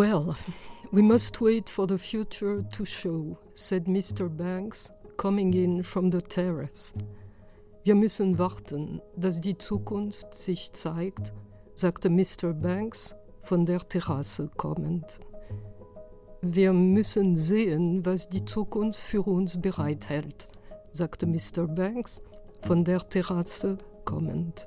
Well, we must wait for the future to show, said Mr. Banks, coming in from the terrace. Wir müssen warten, dass die Zukunft sich zeigt, sagte Mr. Banks von der Terrasse kommend. Wir müssen sehen, was die Zukunft für uns bereithält, sagte Mr. Banks von der Terrasse kommend.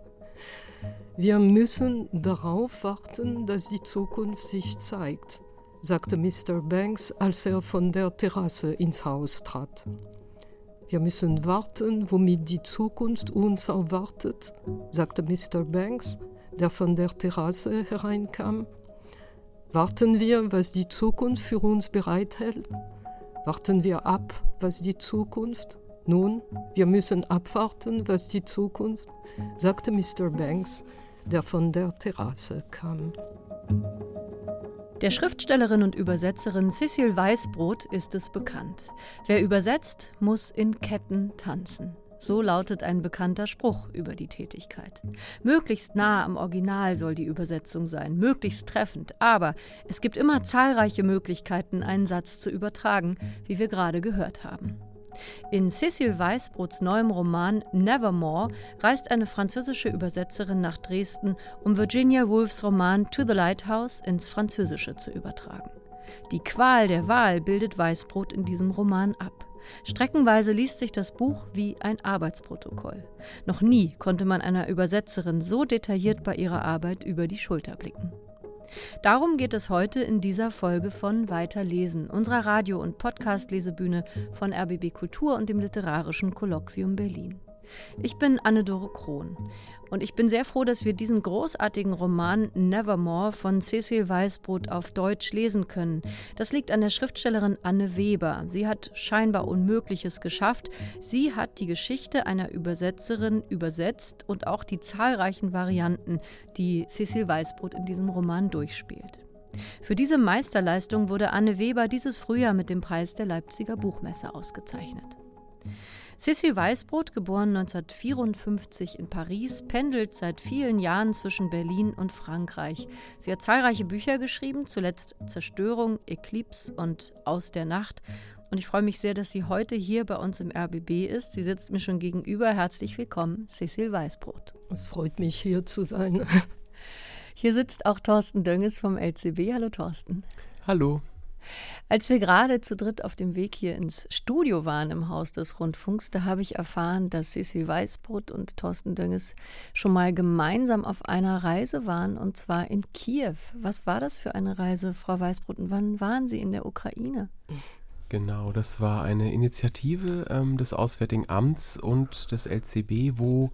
Wir müssen darauf warten, dass die Zukunft sich zeigt, sagte Mr. Banks, als er von der Terrasse ins Haus trat. Wir müssen warten, womit die Zukunft uns erwartet, sagte Mr. Banks, der von der Terrasse hereinkam. Warten wir, was die Zukunft für uns bereithält? Warten wir ab, was die Zukunft? Nun, wir müssen abwarten, was die Zukunft, sagte Mr. Banks, der von der Terrasse kam. Der Schriftstellerin und Übersetzerin Cecil Weißbrot ist es bekannt. Wer übersetzt, muss in Ketten tanzen. So lautet ein bekannter Spruch über die Tätigkeit. Möglichst nah am Original soll die Übersetzung sein, möglichst treffend, aber es gibt immer zahlreiche Möglichkeiten, einen Satz zu übertragen, wie wir gerade gehört haben. In Cecil Weißbrots neuem Roman Nevermore reist eine französische Übersetzerin nach Dresden, um Virginia Woolfs Roman To the Lighthouse ins Französische zu übertragen. Die Qual der Wahl bildet Weißbrot in diesem Roman ab. Streckenweise liest sich das Buch wie ein Arbeitsprotokoll. Noch nie konnte man einer Übersetzerin so detailliert bei ihrer Arbeit über die Schulter blicken. Darum geht es heute in dieser Folge von Weiterlesen, unserer Radio- und Podcast-Lesebühne von RBB Kultur und dem Literarischen Kolloquium Berlin. Ich bin Anne-Dore Krohn und ich bin sehr froh, dass wir diesen großartigen Roman Nevermore von Cecil Weißbrot auf Deutsch lesen können. Das liegt an der Schriftstellerin Anne Weber. Sie hat scheinbar Unmögliches geschafft. Sie hat die Geschichte einer Übersetzerin übersetzt und auch die zahlreichen Varianten, die Cecil Weißbrot in diesem Roman durchspielt. Für diese Meisterleistung wurde Anne Weber dieses Frühjahr mit dem Preis der Leipziger Buchmesse ausgezeichnet. Sissy Weißbrot, geboren 1954 in Paris, pendelt seit vielen Jahren zwischen Berlin und Frankreich. Sie hat zahlreiche Bücher geschrieben, zuletzt Zerstörung, Eclipse und Aus der Nacht. Und ich freue mich sehr, dass sie heute hier bei uns im RBB ist. Sie sitzt mir schon gegenüber. Herzlich willkommen, Cecil Weißbrot. Es freut mich, hier zu sein. Hier sitzt auch Thorsten Dönges vom LCB. Hallo Thorsten. Hallo. Als wir gerade zu dritt auf dem Weg hier ins Studio waren im Haus des Rundfunks, da habe ich erfahren, dass Cecil Weißbrot und Thorsten Dönges schon mal gemeinsam auf einer Reise waren, und zwar in Kiew. Was war das für eine Reise, Frau Weißbrot, und wann waren Sie in der Ukraine? Genau, das war eine Initiative ähm, des Auswärtigen Amts und des LCB, wo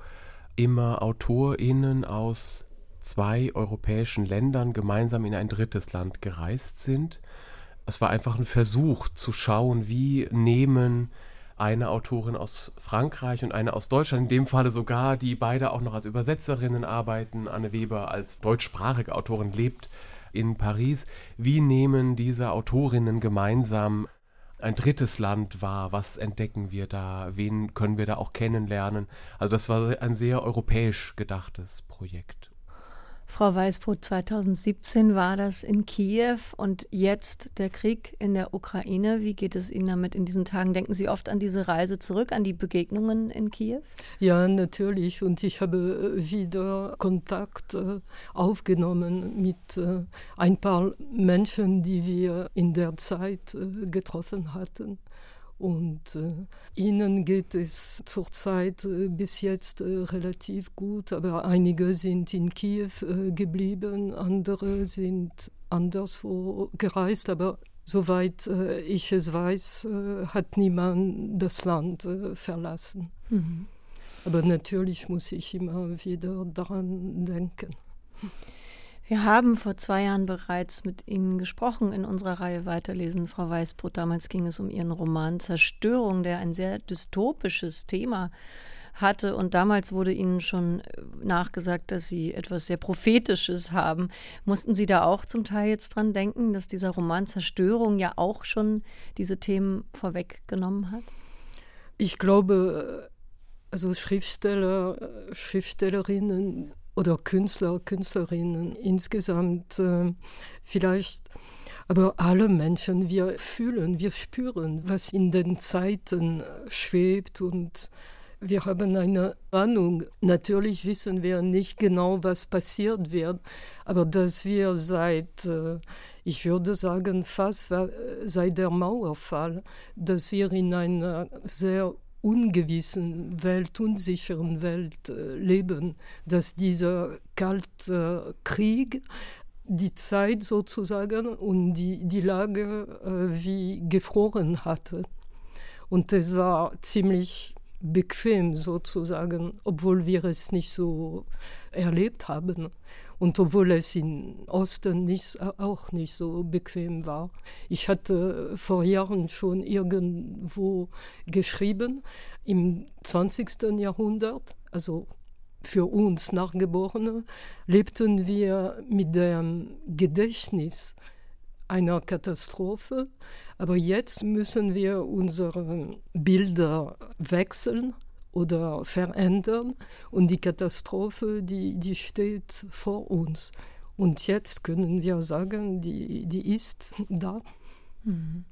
immer AutorInnen aus zwei europäischen Ländern gemeinsam in ein drittes Land gereist sind es war einfach ein Versuch zu schauen, wie nehmen eine Autorin aus Frankreich und eine aus Deutschland, in dem Falle sogar, die beide auch noch als Übersetzerinnen arbeiten. Anne Weber als deutschsprachige Autorin lebt in Paris. Wie nehmen diese Autorinnen gemeinsam ein drittes Land wahr? Was entdecken wir da? Wen können wir da auch kennenlernen? Also das war ein sehr europäisch gedachtes Projekt. Frau Weißbrot, 2017 war das in Kiew und jetzt der Krieg in der Ukraine. Wie geht es Ihnen damit in diesen Tagen? Denken Sie oft an diese Reise zurück, an die Begegnungen in Kiew? Ja, natürlich. Und ich habe äh, wieder Kontakt äh, aufgenommen mit äh, ein paar Menschen, die wir in der Zeit getroffen hatten. Und äh, ihnen geht es zurzeit äh, bis jetzt äh, relativ gut, aber einige sind in Kiew äh, geblieben, andere sind anderswo gereist, aber soweit äh, ich es weiß, äh, hat niemand das Land verlassen. Mhm. Aber natürlich muss ich immer wieder daran denken. Wir haben vor zwei Jahren bereits mit Ihnen gesprochen in unserer Reihe Weiterlesen, Frau Weißbrot. Damals ging es um Ihren Roman Zerstörung, der ein sehr dystopisches Thema hatte. Und damals wurde Ihnen schon äh, nachgesagt, dass Sie etwas sehr Prophetisches haben. Mussten Sie da auch zum Teil jetzt dran denken, dass dieser Roman Zerstörung ja auch schon diese Themen vorweggenommen hat? Ich glaube, also Schriftsteller, Schriftstellerinnen oder Künstler, Künstlerinnen insgesamt äh, vielleicht, aber alle Menschen, wir fühlen, wir spüren, was in den Zeiten schwebt und wir haben eine Ahnung. Natürlich wissen wir nicht genau, was passiert wird, aber dass wir seit, äh, ich würde sagen, fast seit der Mauerfall, dass wir in einer sehr ungewissen Welt, unsicheren Welt äh, leben, dass dieser kalte Krieg die Zeit sozusagen und die, die Lage äh, wie gefroren hatte. Und es war ziemlich bequem sozusagen, obwohl wir es nicht so erlebt haben. Und obwohl es im Osten nicht, auch nicht so bequem war. Ich hatte vor Jahren schon irgendwo geschrieben, im 20. Jahrhundert, also für uns Nachgeborene, lebten wir mit dem Gedächtnis einer Katastrophe. Aber jetzt müssen wir unsere Bilder wechseln oder verändern und die Katastrophe, die, die steht vor uns. Und jetzt können wir sagen, die, die ist da. Mhm.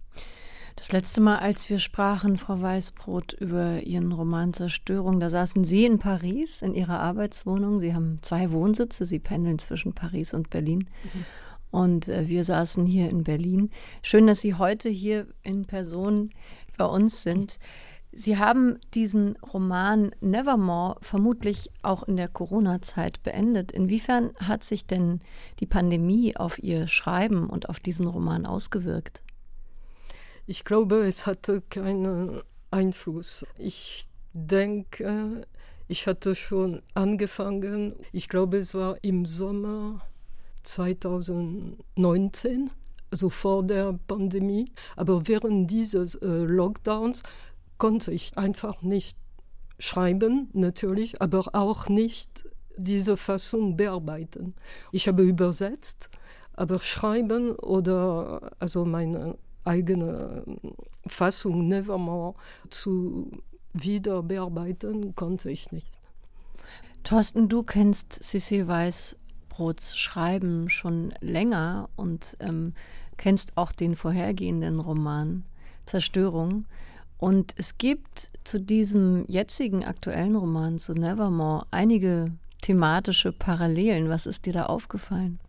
Das letzte Mal, als wir sprachen, Frau Weißbrot, über Ihren Roman Zerstörung, da saßen Sie in Paris in Ihrer Arbeitswohnung. Sie haben zwei Wohnsitze, Sie pendeln zwischen Paris und Berlin. Mhm. Und äh, wir saßen hier in Berlin. Schön, dass Sie heute hier in Person bei uns sind. Sie haben diesen Roman Nevermore vermutlich auch in der Corona-Zeit beendet. Inwiefern hat sich denn die Pandemie auf Ihr Schreiben und auf diesen Roman ausgewirkt? Ich glaube, es hatte keinen Einfluss. Ich denke, ich hatte schon angefangen. Ich glaube, es war im Sommer 2019, also vor der Pandemie. Aber während dieses äh, Lockdowns konnte ich einfach nicht schreiben, natürlich, aber auch nicht diese Fassung bearbeiten. Ich habe übersetzt, aber schreiben oder also meine eigene Fassung Nevermore zu wieder bearbeiten konnte ich nicht. Thorsten, du kennst Cecil Weiss Brots Schreiben schon länger und ähm, kennst auch den vorhergehenden Roman Zerstörung. Und es gibt zu diesem jetzigen aktuellen Roman, zu Nevermore, einige thematische Parallelen. Was ist dir da aufgefallen?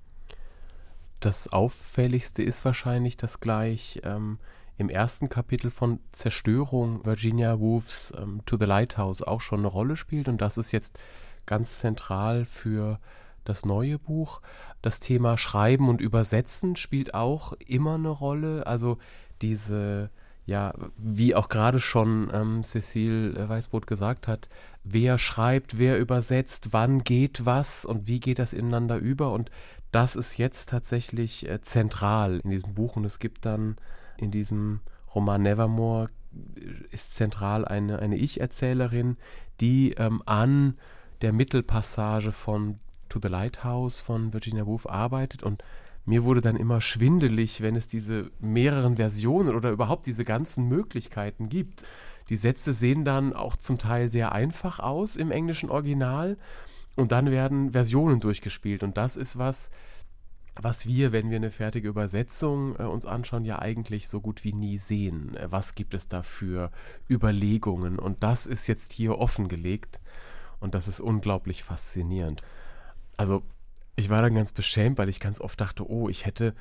Das Auffälligste ist wahrscheinlich, dass gleich ähm, im ersten Kapitel von Zerstörung Virginia Woolfs ähm, To the Lighthouse auch schon eine Rolle spielt. Und das ist jetzt ganz zentral für das neue Buch. Das Thema Schreiben und Übersetzen spielt auch immer eine Rolle. Also diese, ja, wie auch gerade schon ähm, Cecile Weißbrot gesagt hat, wer schreibt, wer übersetzt, wann geht was und wie geht das ineinander über. Und das ist jetzt tatsächlich äh, zentral in diesem Buch. Und es gibt dann in diesem Roman Nevermore äh, ist zentral eine, eine Ich-Erzählerin, die ähm, an der Mittelpassage von to the Lighthouse von Virginia Woolf arbeitet und mir wurde dann immer schwindelig, wenn es diese mehreren Versionen oder überhaupt diese ganzen Möglichkeiten gibt. Die Sätze sehen dann auch zum Teil sehr einfach aus im englischen Original und dann werden Versionen durchgespielt und das ist was, was wir, wenn wir eine fertige Übersetzung äh, uns anschauen, ja eigentlich so gut wie nie sehen. Äh, was gibt es da für Überlegungen? Und das ist jetzt hier offengelegt und das ist unglaublich faszinierend also ich war dann ganz beschämt, weil ich ganz oft dachte, oh, ich hätte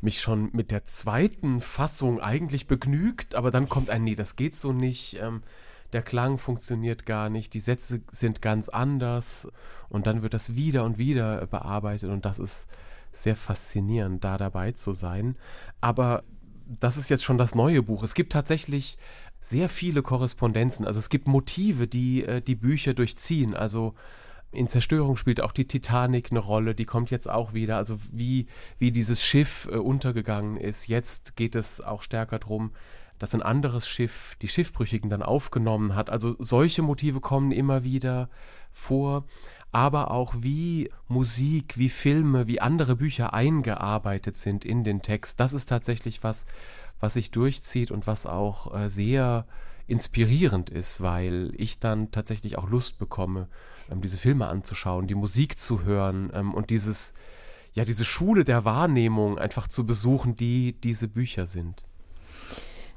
mich schon mit der zweiten Fassung eigentlich begnügt, aber dann kommt ein, nee, das geht so nicht, ähm, der Klang funktioniert gar nicht, die Sätze sind ganz anders und dann wird das wieder und wieder bearbeitet und das ist sehr faszinierend, da dabei zu sein. Aber das ist jetzt schon das neue Buch. Es gibt tatsächlich sehr viele Korrespondenzen, also es gibt Motive, die äh, die Bücher durchziehen, also in Zerstörung spielt auch die Titanic eine Rolle, die kommt jetzt auch wieder. Also wie, wie dieses Schiff äh, untergegangen ist. Jetzt geht es auch stärker darum, dass ein anderes Schiff die Schiffbrüchigen dann aufgenommen hat. Also solche Motive kommen immer wieder vor. Aber auch wie Musik, wie Filme, wie andere Bücher eingearbeitet sind in den Text. Das ist tatsächlich was, was sich durchzieht und was auch äh, sehr inspirierend ist, weil ich dann tatsächlich auch Lust bekomme, ähm, diese Filme anzuschauen, die Musik zu hören ähm, und dieses, ja, diese Schule der Wahrnehmung einfach zu besuchen, die diese Bücher sind.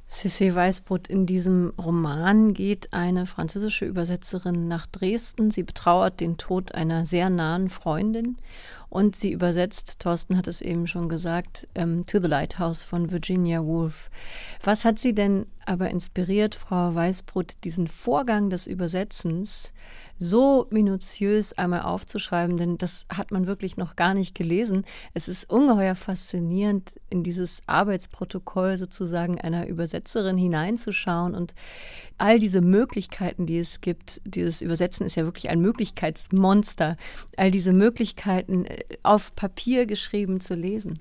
Cécile Weißbrot, in diesem Roman geht eine französische Übersetzerin nach Dresden. Sie betrauert den Tod einer sehr nahen Freundin und sie übersetzt, Thorsten hat es eben schon gesagt, ähm, To the Lighthouse von Virginia Woolf. Was hat Sie denn aber inspiriert, Frau Weißbrot, diesen Vorgang des Übersetzens so minutiös einmal aufzuschreiben, denn das hat man wirklich noch gar nicht gelesen. Es ist ungeheuer faszinierend, in dieses Arbeitsprotokoll sozusagen einer Übersetzerin hineinzuschauen und all diese Möglichkeiten, die es gibt. Dieses Übersetzen ist ja wirklich ein Möglichkeitsmonster. All diese Möglichkeiten äh, auf Papier geschrieben zu lesen.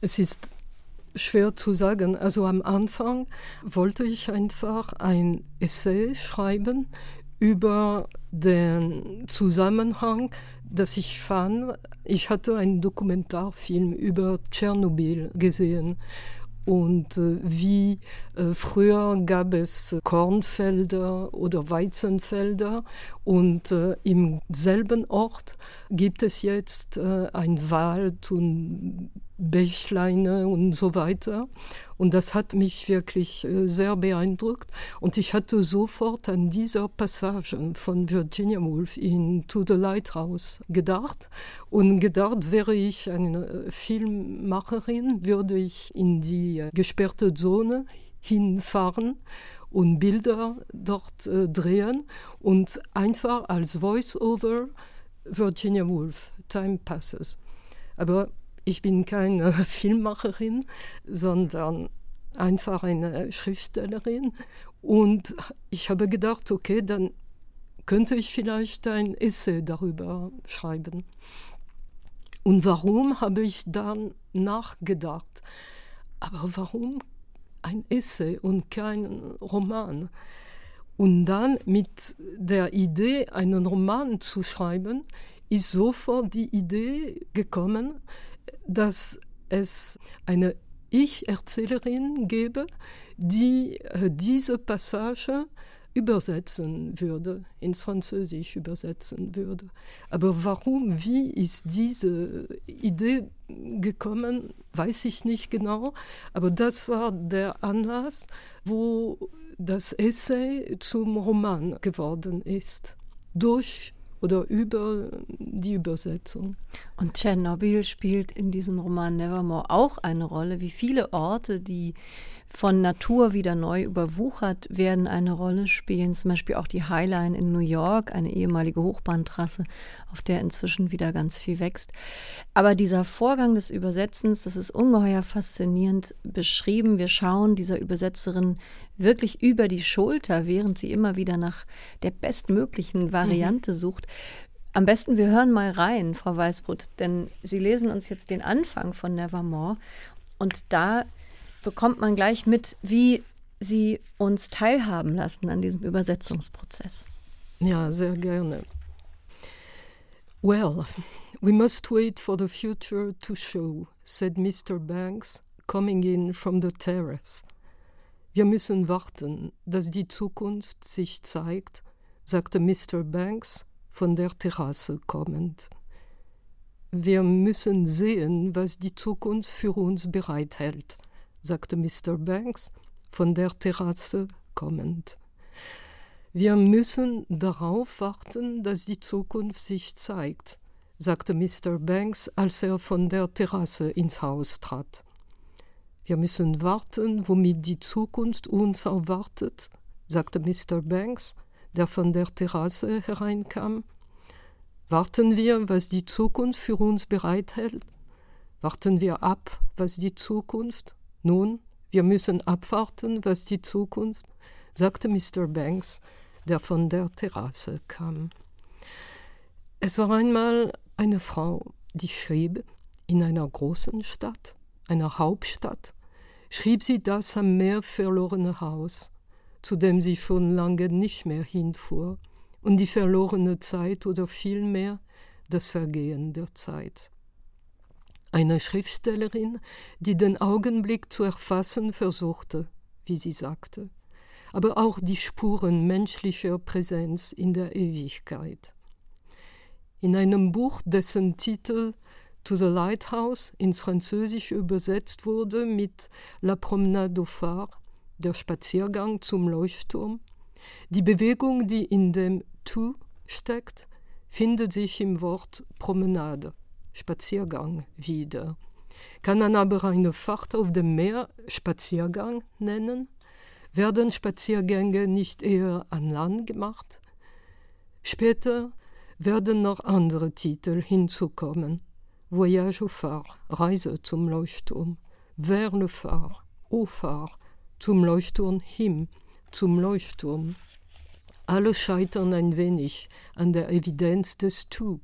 Es ist schwer zu sagen. Also am Anfang wollte ich einfach ein Essay schreiben über den Zusammenhang, dass ich fand, ich hatte einen Dokumentarfilm über Tschernobyl gesehen und äh, wie äh, früher gab es Kornfelder oder Weizenfelder und äh, im selben Ort gibt es jetzt äh, ein Wald und Bächleine und so weiter. Und das hat mich wirklich äh, sehr beeindruckt. Und ich hatte sofort an dieser Passage von Virginia Woolf in To the Lighthouse gedacht. Und gedacht, wäre ich eine Filmmacherin, würde ich in die äh, gesperrte Zone hinfahren und Bilder dort äh, drehen und einfach als Voice-Over Virginia Woolf, Time Passes. Aber ich bin keine Filmmacherin, sondern einfach eine Schriftstellerin. Und ich habe gedacht, okay, dann könnte ich vielleicht ein Essay darüber schreiben. Und warum habe ich dann nachgedacht? Aber warum ein Essay und kein Roman? Und dann mit der Idee, einen Roman zu schreiben, ist sofort die Idee gekommen, dass es eine Ich-Erzählerin gäbe, die äh, diese Passage übersetzen würde, ins Französisch übersetzen würde. Aber warum, wie ist diese Idee gekommen, weiß ich nicht genau. Aber das war der Anlass, wo das Essay zum Roman geworden ist. Durch oder über die Übersetzung. Und Tschernobyl spielt in diesem Roman Nevermore auch eine Rolle, wie viele Orte, die von Natur wieder neu überwuchert werden, eine Rolle spielen. Zum Beispiel auch die Highline in New York, eine ehemalige Hochbahntrasse, auf der inzwischen wieder ganz viel wächst. Aber dieser Vorgang des Übersetzens, das ist ungeheuer faszinierend beschrieben. Wir schauen dieser Übersetzerin wirklich über die Schulter, während sie immer wieder nach der bestmöglichen Variante mhm. sucht. Am besten, wir hören mal rein, Frau Weißbrot, denn Sie lesen uns jetzt den Anfang von Nevermore. Und da bekommt man gleich mit, wie Sie uns teilhaben lassen an diesem Übersetzungsprozess. Ja, sehr gerne. Well, we must wait for the future to show, said Mr. Banks, coming in from the terrace. Wir müssen warten, dass die Zukunft sich zeigt, sagte Mr. Banks von der Terrasse kommend. Wir müssen sehen, was die Zukunft für uns bereithält, sagte Mr. Banks, von der Terrasse kommend. Wir müssen darauf warten, dass die Zukunft sich zeigt, sagte Mr. Banks, als er von der Terrasse ins Haus trat. Wir müssen warten, womit die Zukunft uns erwartet, sagte Mr. Banks, der von der Terrasse hereinkam. Warten wir, was die Zukunft für uns bereithält? Warten wir ab, was die Zukunft nun, wir müssen abwarten, was die Zukunft, sagte Mr. Banks, der von der Terrasse kam. Es war einmal eine Frau, die schrieb in einer großen Stadt, einer Hauptstadt, schrieb sie das am Meer verlorene Haus, zu dem sie schon lange nicht mehr hinfuhr, und die verlorene Zeit oder vielmehr das Vergehen der Zeit eine Schriftstellerin, die den Augenblick zu erfassen versuchte, wie sie sagte. aber auch die Spuren menschlicher Präsenz in der Ewigkeit. In einem Buch, dessen Titel To the Lighthouse ins Französische übersetzt wurde mit La Promenade au Phare, der Spaziergang zum Leuchtturm, die Bewegung, die in dem To steckt, findet sich im Wort Promenade, Spaziergang wieder. Kann man aber eine Fahrt auf dem Meer Spaziergang nennen? Werden Spaziergänge nicht eher an Land gemacht? Später werden noch andere Titel hinzukommen. Voyage au phare, Reise zum Leuchtturm, vers le phare, au phare, zum Leuchtturm hin, zum Leuchtturm. Alle scheitern ein wenig an der Evidenz des Tu,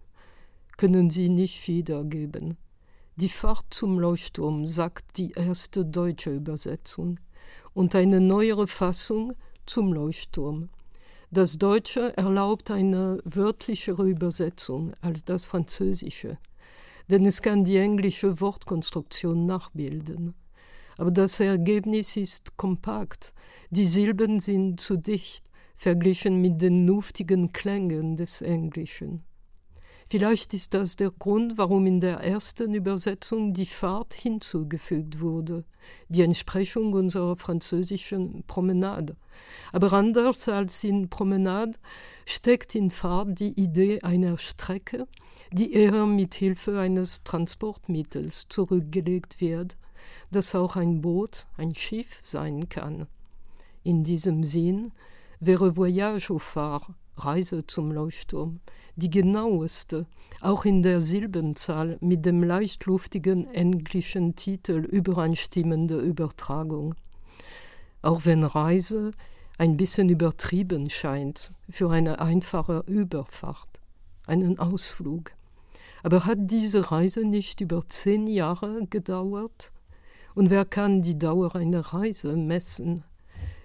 können sie nicht wiedergeben. Die Fahrt zum Leuchtturm sagt die erste deutsche Übersetzung und eine neuere Fassung zum Leuchtturm. Das Deutsche erlaubt eine wörtlichere Übersetzung als das Französische, denn es kann die englische Wortkonstruktion nachbilden. Aber das Ergebnis ist kompakt, die Silben sind zu dicht, verglichen mit den luftigen Klängen des Englischen. Vielleicht ist das der Grund, warum in der ersten Übersetzung die Fahrt hinzugefügt wurde, die Entsprechung unserer französischen Promenade. Aber anders als in Promenade steckt in Fahrt die Idee einer Strecke, die eher mit Hilfe eines Transportmittels zurückgelegt wird, das auch ein Boot, ein Schiff sein kann. In diesem Sinn wäre Voyage au phare, Reise zum Leuchtturm, die genaueste, auch in der Silbenzahl mit dem leichtluftigen englischen Titel übereinstimmende Übertragung. Auch wenn Reise ein bisschen übertrieben scheint für eine einfache Überfahrt, einen Ausflug. Aber hat diese Reise nicht über zehn Jahre gedauert? Und wer kann die Dauer einer Reise messen?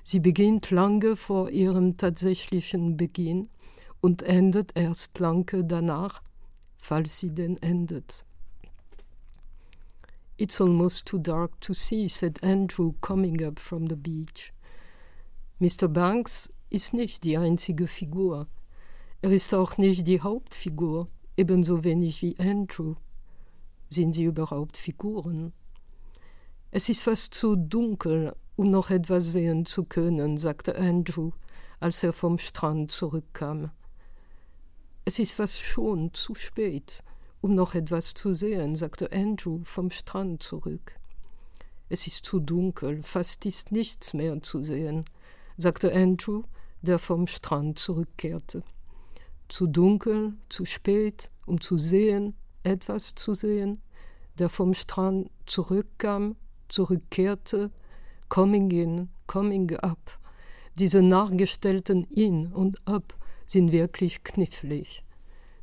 Sie beginnt lange vor ihrem tatsächlichen Beginn und endet erst lange danach, falls sie denn endet. It's almost too dark to see, said Andrew, coming up from the beach. Mr. Banks ist nicht die einzige Figur. Er ist auch nicht die Hauptfigur, ebenso wenig wie Andrew. Sind sie überhaupt Figuren? Es ist fast zu dunkel, um noch etwas sehen zu können, sagte Andrew, als er vom Strand zurückkam. Es ist fast schon zu spät, um noch etwas zu sehen, sagte Andrew vom Strand zurück. Es ist zu dunkel, fast ist nichts mehr zu sehen, sagte Andrew, der vom Strand zurückkehrte. Zu dunkel, zu spät, um zu sehen, etwas zu sehen, der vom Strand zurückkam, zurückkehrte, coming in, coming up. Diese nachgestellten in und up sind wirklich knifflig.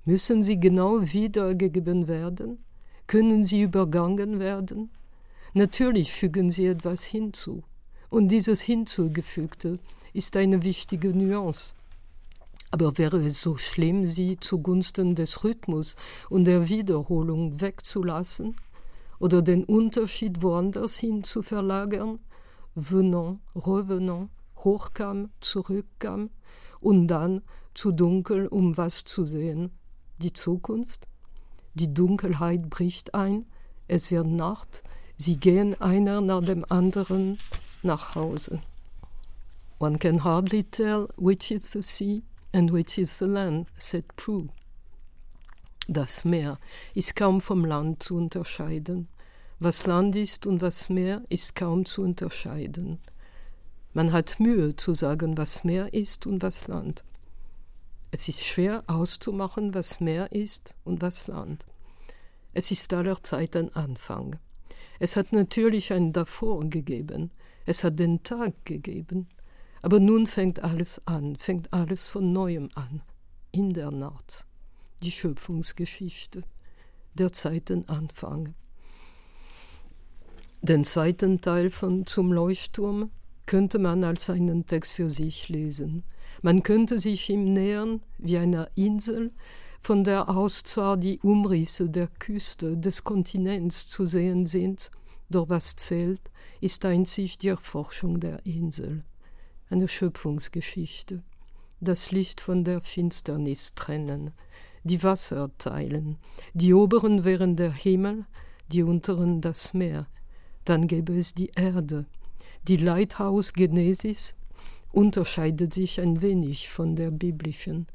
Müssen sie genau wiedergegeben werden? Können sie übergangen werden? Natürlich fügen sie etwas hinzu. Und dieses Hinzugefügte ist eine wichtige Nuance. Aber wäre es so schlimm, sie zugunsten des Rhythmus und der Wiederholung wegzulassen oder den Unterschied woanders hin zu verlagern? Venant, revenant, hochkam, zurückkam und dann zu dunkel, um was zu sehen. Die Zukunft? Die Dunkelheit bricht ein, es wird Nacht, sie gehen einer nach dem anderen nach Hause. One can hardly tell which is the sea and which is the land, said Prue. Das Meer ist kaum vom Land zu unterscheiden. Was Land ist und was Meer ist kaum zu unterscheiden. Man hat Mühe zu sagen, was Meer ist und was Land. Es ist schwer auszumachen, was Meer ist und was Land. Es ist allerzeit ein Anfang. Es hat natürlich ein Davor gegeben, es hat den Tag gegeben, aber nun fängt alles an, fängt alles von neuem an, in der Nacht, die Schöpfungsgeschichte, der Zeitenanfang. Den zweiten Teil von Zum Leuchtturm könnte man als einen Text für sich lesen. Man könnte sich ihm nähern wie einer Insel, von der aus zwar die Umrisse der Küste des Kontinents zu sehen sind, doch was zählt, ist einzig die Erforschung der Insel. eine Schöpfungsgeschichte, das Licht von der Finsternis trennen, die Wasser teilen, die oberen wären der Himmel, die unteren das Meer, dann gäbe es die Erde. Die Lighthouse Genesis unterscheidet sich ein wenig von der biblischen.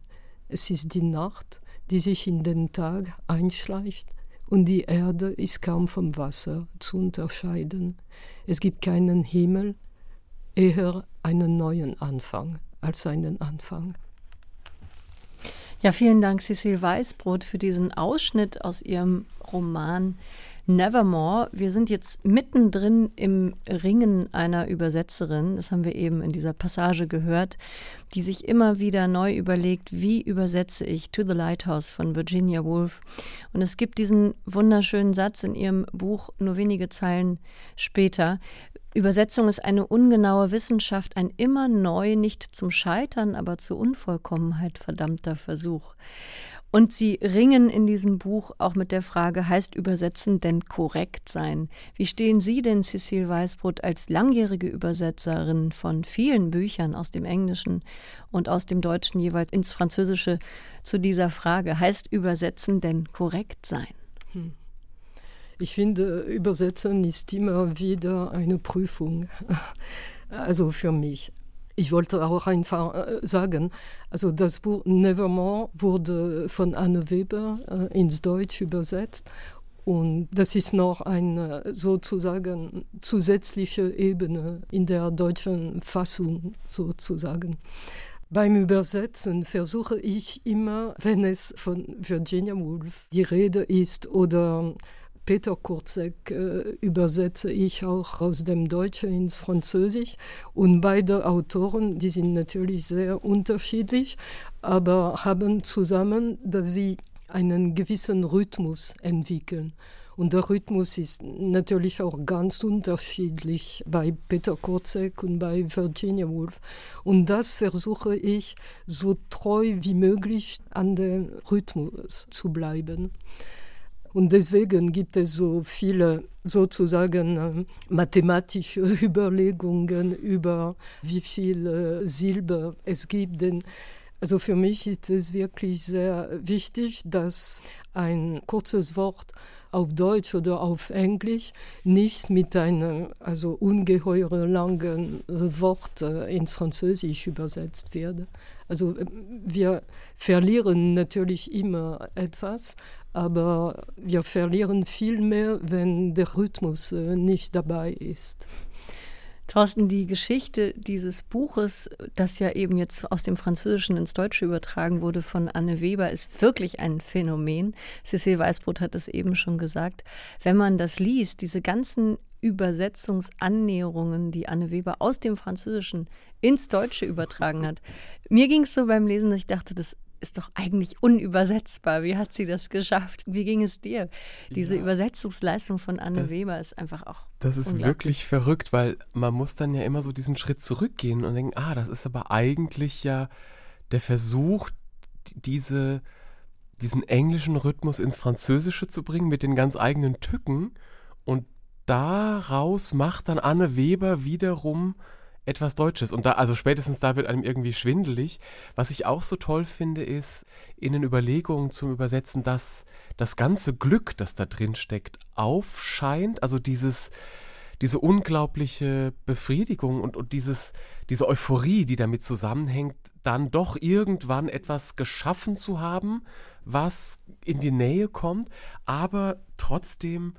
Es ist die Nacht, die sich in den Tag einschleicht, und die Erde ist kaum vom Wasser zu unterscheiden. Es gibt keinen Himmel, eher einen neuen Anfang als einen Anfang. Ja, vielen Dank, Cecil Weißbrot, für diesen Ausschnitt aus Ihrem Roman Nevermore. Wir sind jetzt mittendrin im Ringen einer Übersetzerin, das haben wir eben in dieser Passage gehört, die sich immer wieder neu überlegt, wie übersetze ich To the Lighthouse von Virginia Woolf. Und es gibt diesen wunderschönen Satz in ihrem Buch nur wenige Zeilen später. Übersetzung ist eine ungenaue Wissenschaft, ein immer neu, nicht zum Scheitern, aber zur Unvollkommenheit verdammter Versuch. Und sie ringen in diesem Buch auch mit der Frage, heißt Übersetzen denn korrekt sein? Wie stehen Sie denn, Cecile Weißbrot, als langjährige Übersetzerin von vielen Büchern aus dem Englischen und aus dem Deutschen jeweils ins Französische zu dieser Frage, heißt Übersetzen denn korrekt sein? Hm. Ich finde, Übersetzen ist immer wieder eine Prüfung, also für mich. Ich wollte auch einfach äh, sagen, also das Buch Nevermore wurde von Anne Weber äh, ins Deutsch übersetzt und das ist noch eine sozusagen zusätzliche Ebene in der deutschen Fassung sozusagen. Beim Übersetzen versuche ich immer, wenn es von Virginia Woolf die Rede ist oder Peter Kurzek äh, übersetze ich auch aus dem Deutschen ins Französisch. Und beide Autoren, die sind natürlich sehr unterschiedlich, aber haben zusammen, dass sie einen gewissen Rhythmus entwickeln. Und der Rhythmus ist natürlich auch ganz unterschiedlich bei Peter Kurzek und bei Virginia Woolf. Und das versuche ich so treu wie möglich an den Rhythmus zu bleiben. Und deswegen gibt es so viele sozusagen äh, mathematische Überlegungen über wie viele äh, Silber es gibt. Denn also für mich ist es wirklich sehr wichtig, dass ein kurzes Wort auf Deutsch oder auf Englisch nicht mit einem also ungeheure langen äh, Wort ins Französisch übersetzt wird. Also wir verlieren natürlich immer etwas, aber wir verlieren viel mehr, wenn der Rhythmus äh, nicht dabei ist. Thorsten, die Geschichte dieses Buches, das ja eben jetzt aus dem Französischen ins Deutsche übertragen wurde von Anne Weber, ist wirklich ein Phänomen. Cécile Weißbrot hat es eben schon gesagt. Wenn man das liest, diese ganzen Übersetzungsannäherungen, die Anne Weber aus dem Französischen ins Deutsche übertragen hat. Mir ging es so beim Lesen, dass ich dachte, das ist doch eigentlich unübersetzbar. Wie hat sie das geschafft? Wie ging es dir? Diese ja. Übersetzungsleistung von Anne das, Weber ist einfach auch. Das ist wirklich verrückt, weil man muss dann ja immer so diesen Schritt zurückgehen und denken, ah, das ist aber eigentlich ja der Versuch, diese, diesen englischen Rhythmus ins Französische zu bringen mit den ganz eigenen Tücken. Und daraus macht dann Anne Weber wiederum etwas Deutsches. Und da, also spätestens da wird einem irgendwie schwindelig. Was ich auch so toll finde, ist in den Überlegungen zum Übersetzen, dass das ganze Glück, das da drin steckt, aufscheint. Also dieses, diese unglaubliche Befriedigung und, und dieses, diese Euphorie, die damit zusammenhängt, dann doch irgendwann etwas geschaffen zu haben, was in die Nähe kommt, aber trotzdem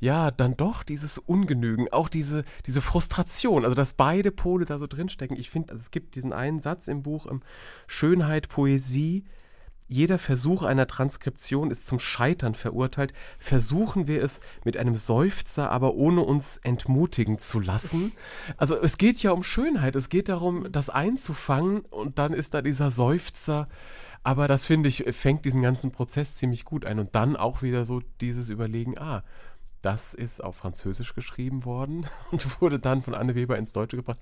ja, dann doch dieses Ungenügen, auch diese, diese Frustration, also dass beide Pole da so drinstecken. Ich finde, also es gibt diesen einen Satz im Buch, ähm, Schönheit, Poesie, jeder Versuch einer Transkription ist zum Scheitern verurteilt. Versuchen wir es mit einem Seufzer, aber ohne uns entmutigen zu lassen. Also es geht ja um Schönheit, es geht darum, das einzufangen und dann ist da dieser Seufzer. Aber das finde ich, fängt diesen ganzen Prozess ziemlich gut ein. Und dann auch wieder so dieses Überlegen, ah, das ist auf Französisch geschrieben worden und wurde dann von Anne Weber ins Deutsche gebracht.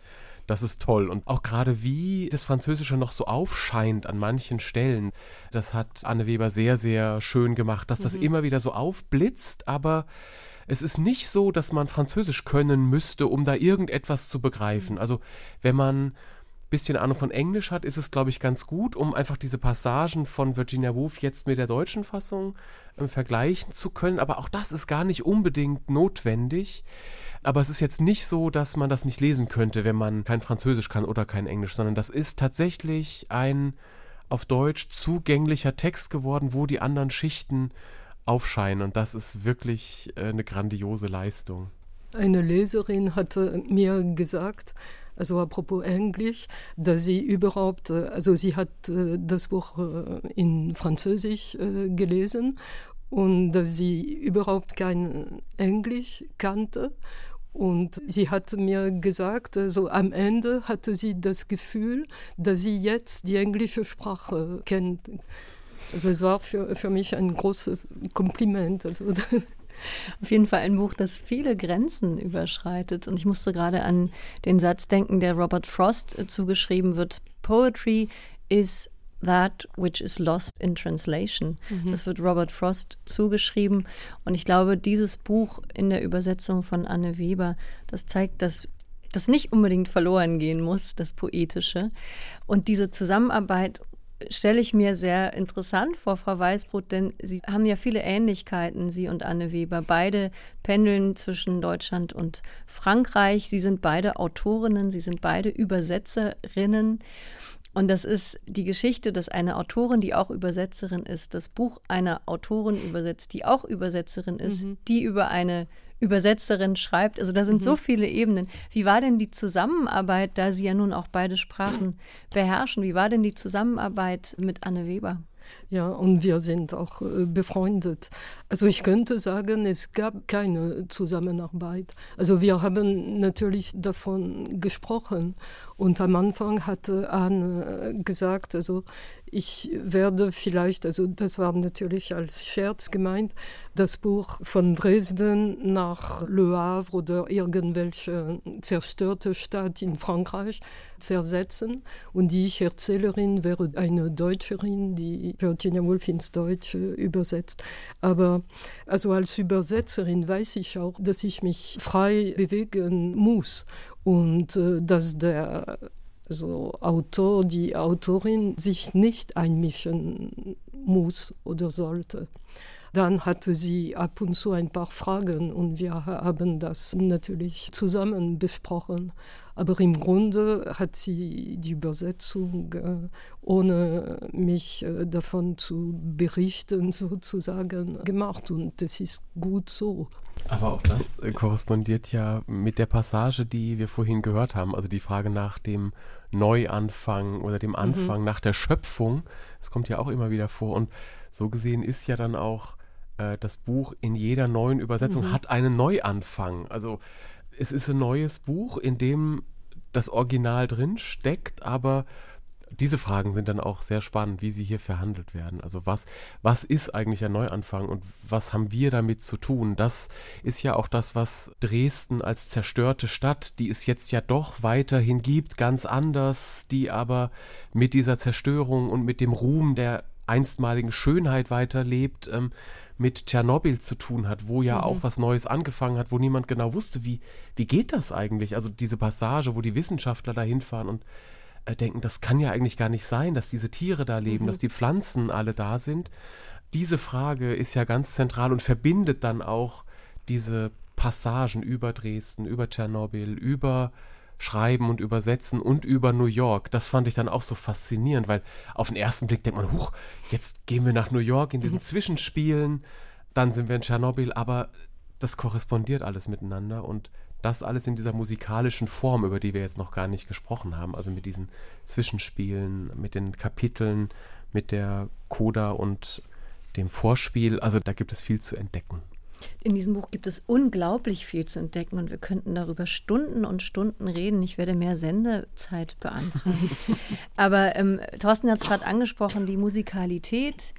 Das ist toll. Und auch gerade wie das Französische noch so aufscheint an manchen Stellen, das hat Anne Weber sehr, sehr schön gemacht, dass das mhm. immer wieder so aufblitzt, aber es ist nicht so, dass man Französisch können müsste, um da irgendetwas zu begreifen. Mhm. Also wenn man bisschen Ahnung von Englisch hat, ist es, glaube ich, ganz gut, um einfach diese Passagen von Virginia Woolf jetzt mit der deutschen Fassung äh, vergleichen zu können. Aber auch das ist gar nicht unbedingt notwendig. Aber es ist jetzt nicht so, dass man das nicht lesen könnte, wenn man kein Französisch kann oder kein Englisch, sondern das ist tatsächlich ein auf Deutsch zugänglicher Text geworden, wo die anderen Schichten aufscheinen. Und das ist wirklich äh, eine grandiose Leistung. Eine Leserin hatte mir gesagt, also apropos Englisch, dass sie überhaupt, äh, also sie hat äh, das Buch in Französisch gelesen und dass sie überhaupt kein Englisch kannte. Und sie hat mir gesagt, also am Ende hatte sie das Gefühl, dass sie jetzt die englische Sprache kennt. Also es war für, für mich ein großes Kompliment. Also Auf jeden Fall ein Buch, das viele Grenzen überschreitet. Und ich musste gerade an den Satz denken, der Robert Frost äh, zugeschrieben wird. Poetry is that which is lost in translation. Mhm. Das wird Robert Frost zugeschrieben. Und ich glaube, dieses Buch in der Übersetzung von Anne Weber, das zeigt, dass das nicht unbedingt verloren gehen muss, das Poetische. Und diese Zusammenarbeit stelle ich mir sehr interessant vor, Frau Weißbrot, denn Sie haben ja viele Ähnlichkeiten, Sie und Anne Weber. Beide pendeln zwischen Deutschland und Frankreich. Sie sind beide Autorinnen, Sie sind beide Übersetzerinnen. Und das ist die Geschichte, dass eine Autorin, die auch Übersetzerin ist, das Buch einer Autorin übersetzt, die auch Übersetzerin ist, mhm. die über eine Übersetzerin schreibt. Also da sind mhm. so viele Ebenen. Wie war denn die Zusammenarbeit, da Sie ja nun auch beide Sprachen beherrschen? Wie war denn die Zusammenarbeit mit Anne Weber? Ja, und wir sind auch äh, befreundet. Also ich könnte sagen, es gab keine Zusammenarbeit. Also wir haben natürlich davon gesprochen. Und am Anfang hatte Anne gesagt, also ich werde vielleicht, also das war natürlich als Scherz gemeint, das Buch von Dresden nach Le Havre oder irgendwelche zerstörte Stadt in Frankreich zersetzen. Und die Erzählerin wäre eine Deutscherin, die Virginia Woolf ins Deutsche übersetzt. Aber also als Übersetzerin weiß ich auch, dass ich mich frei bewegen muss und äh, dass der also Autor, die Autorin sich nicht einmischen muss oder sollte. Dann hatte sie ab und zu ein paar Fragen und wir haben das natürlich zusammen besprochen. Aber im Grunde hat sie die Übersetzung, äh, ohne mich äh, davon zu berichten, sozusagen gemacht. Und das ist gut so. Aber auch das äh, korrespondiert ja mit der Passage, die wir vorhin gehört haben. Also die Frage nach dem Neuanfang oder dem mhm. Anfang, mhm. nach der Schöpfung. Das kommt ja auch immer wieder vor. Und so gesehen ist ja dann auch äh, das Buch in jeder neuen Übersetzung mhm. hat einen Neuanfang. Also es ist ein neues Buch, in dem das Original drin steckt, aber diese Fragen sind dann auch sehr spannend, wie sie hier verhandelt werden. Also was, was ist eigentlich ein Neuanfang und was haben wir damit zu tun? Das ist ja auch das, was Dresden als zerstörte Stadt, die es jetzt ja doch weiterhin gibt, ganz anders, die aber mit dieser Zerstörung und mit dem Ruhm der einstmaligen Schönheit weiterlebt. Ähm, mit Tschernobyl zu tun hat, wo ja mhm. auch was Neues angefangen hat, wo niemand genau wusste, wie, wie geht das eigentlich? Also diese Passage, wo die Wissenschaftler da hinfahren und äh, denken, das kann ja eigentlich gar nicht sein, dass diese Tiere da leben, mhm. dass die Pflanzen alle da sind. Diese Frage ist ja ganz zentral und verbindet dann auch diese Passagen über Dresden, über Tschernobyl, über Schreiben und Übersetzen und über New York. Das fand ich dann auch so faszinierend, weil auf den ersten Blick denkt man, huch, jetzt gehen wir nach New York in diesen mhm. Zwischenspielen, dann sind wir in Tschernobyl, aber das korrespondiert alles miteinander und das alles in dieser musikalischen Form, über die wir jetzt noch gar nicht gesprochen haben, also mit diesen Zwischenspielen, mit den Kapiteln, mit der Coda und dem Vorspiel, also da gibt es viel zu entdecken. In diesem Buch gibt es unglaublich viel zu entdecken und wir könnten darüber Stunden und Stunden reden. Ich werde mehr Sendezeit beantragen. Aber ähm, Thorsten hat es gerade angesprochen, die Musikalität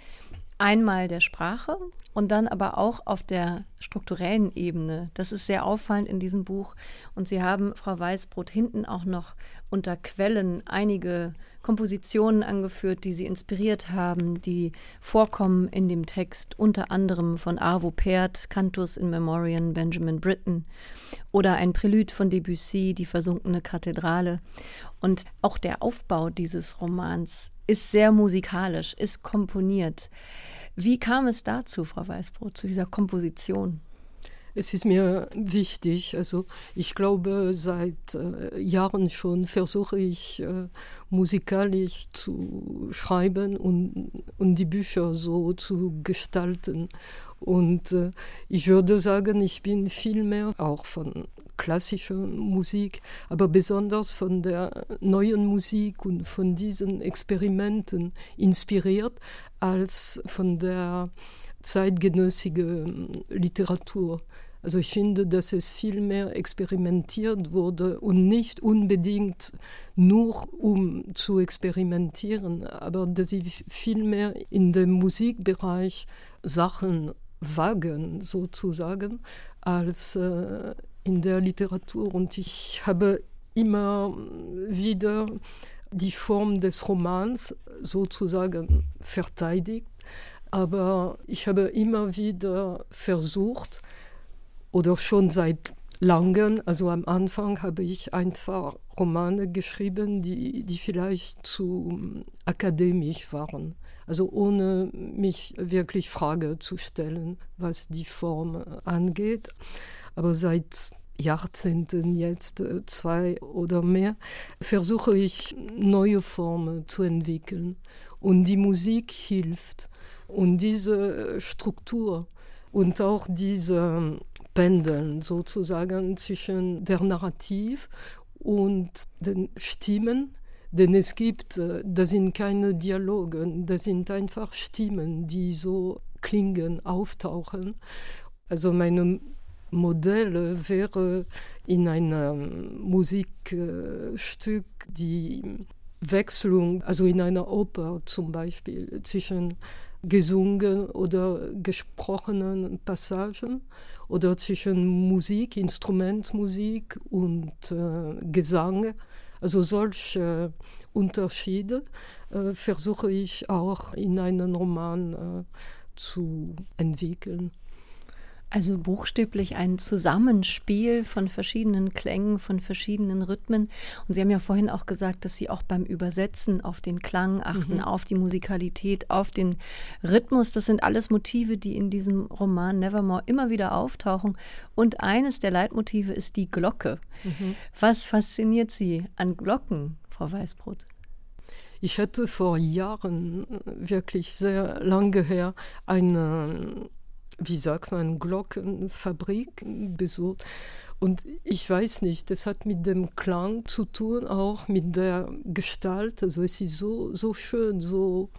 einmal der Sprache und dann aber auch auf der strukturellen Ebene. Das ist sehr auffallend in diesem Buch. Und Sie haben, Frau Weißbrot, hinten auch noch unter Quellen einige Kompositionen angeführt, die Sie inspiriert haben, die vorkommen in dem Text, unter anderem von Arvo Pärt, Cantus in Memoriam Benjamin Britten oder ein Prälude von Debussy, Die versunkene Kathedrale. Und auch der Aufbau dieses Romans ist sehr musikalisch, ist komponiert. Wie kam es dazu, Frau Weißbrot, zu dieser Komposition? Es ist mir wichtig, also ich glaube, seit äh, Jahren schon versuche ich äh, musikalisch zu schreiben und, und die Bücher so zu gestalten. Und äh, ich würde sagen, ich bin viel mehr auch von klassischer Musik, aber besonders von der neuen Musik und von diesen Experimenten inspiriert als von der zeitgenössigen Literatur. Also ich finde, dass es viel mehr experimentiert wurde und nicht unbedingt nur um zu experimentieren, aber dass ich viel mehr in dem Musikbereich Sachen wagen sozusagen als äh, in der Literatur. Und ich habe immer wieder die Form des Romans sozusagen verteidigt, aber ich habe immer wieder versucht, oder schon seit langem, also am Anfang habe ich einfach Romane geschrieben, die, die vielleicht zu akademisch waren. Also ohne mich wirklich Frage zu stellen, was die Form angeht. Aber seit Jahrzehnten jetzt, äh, zwei oder mehr, versuche ich neue Formen zu entwickeln. Und die Musik hilft. Und diese Struktur und auch diese Pendeln sozusagen zwischen der Narrativ und den Stimmen. Denn es gibt, äh, das sind keine Dialoge, das sind einfach Stimmen, die so klingen, auftauchen. Also meine Modelle wäre in einem Musikstück die Wechselung, also in einer Oper zum Beispiel, zwischen gesungen oder gesprochenen Passagen oder zwischen Musik, Instrumentmusik und äh, Gesang. Also solche Unterschiede äh, versuche ich auch in einem Roman äh, zu entwickeln. Also buchstäblich ein Zusammenspiel von verschiedenen Klängen, von verschiedenen Rhythmen. Und Sie haben ja vorhin auch gesagt, dass Sie auch beim Übersetzen auf den Klang achten, mhm. auf die Musikalität, auf den Rhythmus. Das sind alles Motive, die in diesem Roman Nevermore immer wieder auftauchen. Und eines der Leitmotive ist die Glocke. Mhm. Was fasziniert Sie an Glocken, Frau Weißbrot? Ich hatte vor Jahren, wirklich sehr lange her, eine wie sagt man, Glockenfabrik besucht. Und ich weiß nicht, das hat mit dem Klang zu tun, auch mit der Gestalt. Also es ist so, so schön, so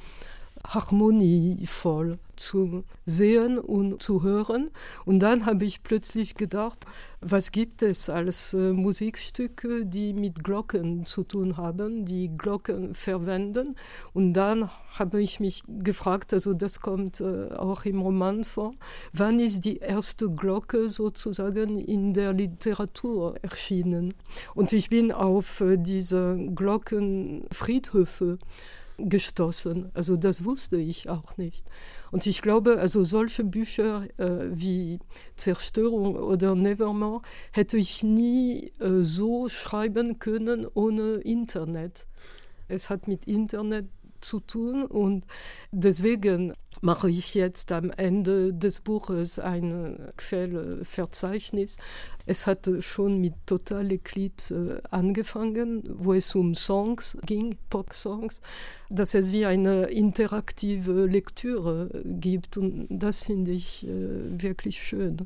harmonievoll zu sehen und zu hören. Und dann habe ich plötzlich gedacht, was gibt es als äh, Musikstücke, die mit Glocken zu tun haben, die Glocken verwenden. Und dann habe ich mich gefragt, also das kommt äh, auch im Roman vor, wann ist die erste Glocke sozusagen in der Literatur erschienen? Und ich bin auf äh, diese Glockenfriedhöfe gestoßen. Also das wusste ich auch nicht. Und ich glaube, also solche Bücher äh, wie Zerstörung oder Nevermore hätte ich nie äh, so schreiben können ohne Internet. Es hat mit Internet zu tun und deswegen mache ich jetzt am Ende des Buches ein Quellverzeichnis. Es hat schon mit Total Eclipse angefangen, wo es um Songs ging, Pop-Songs, dass es wie eine interaktive Lektüre gibt und das finde ich äh, wirklich schön.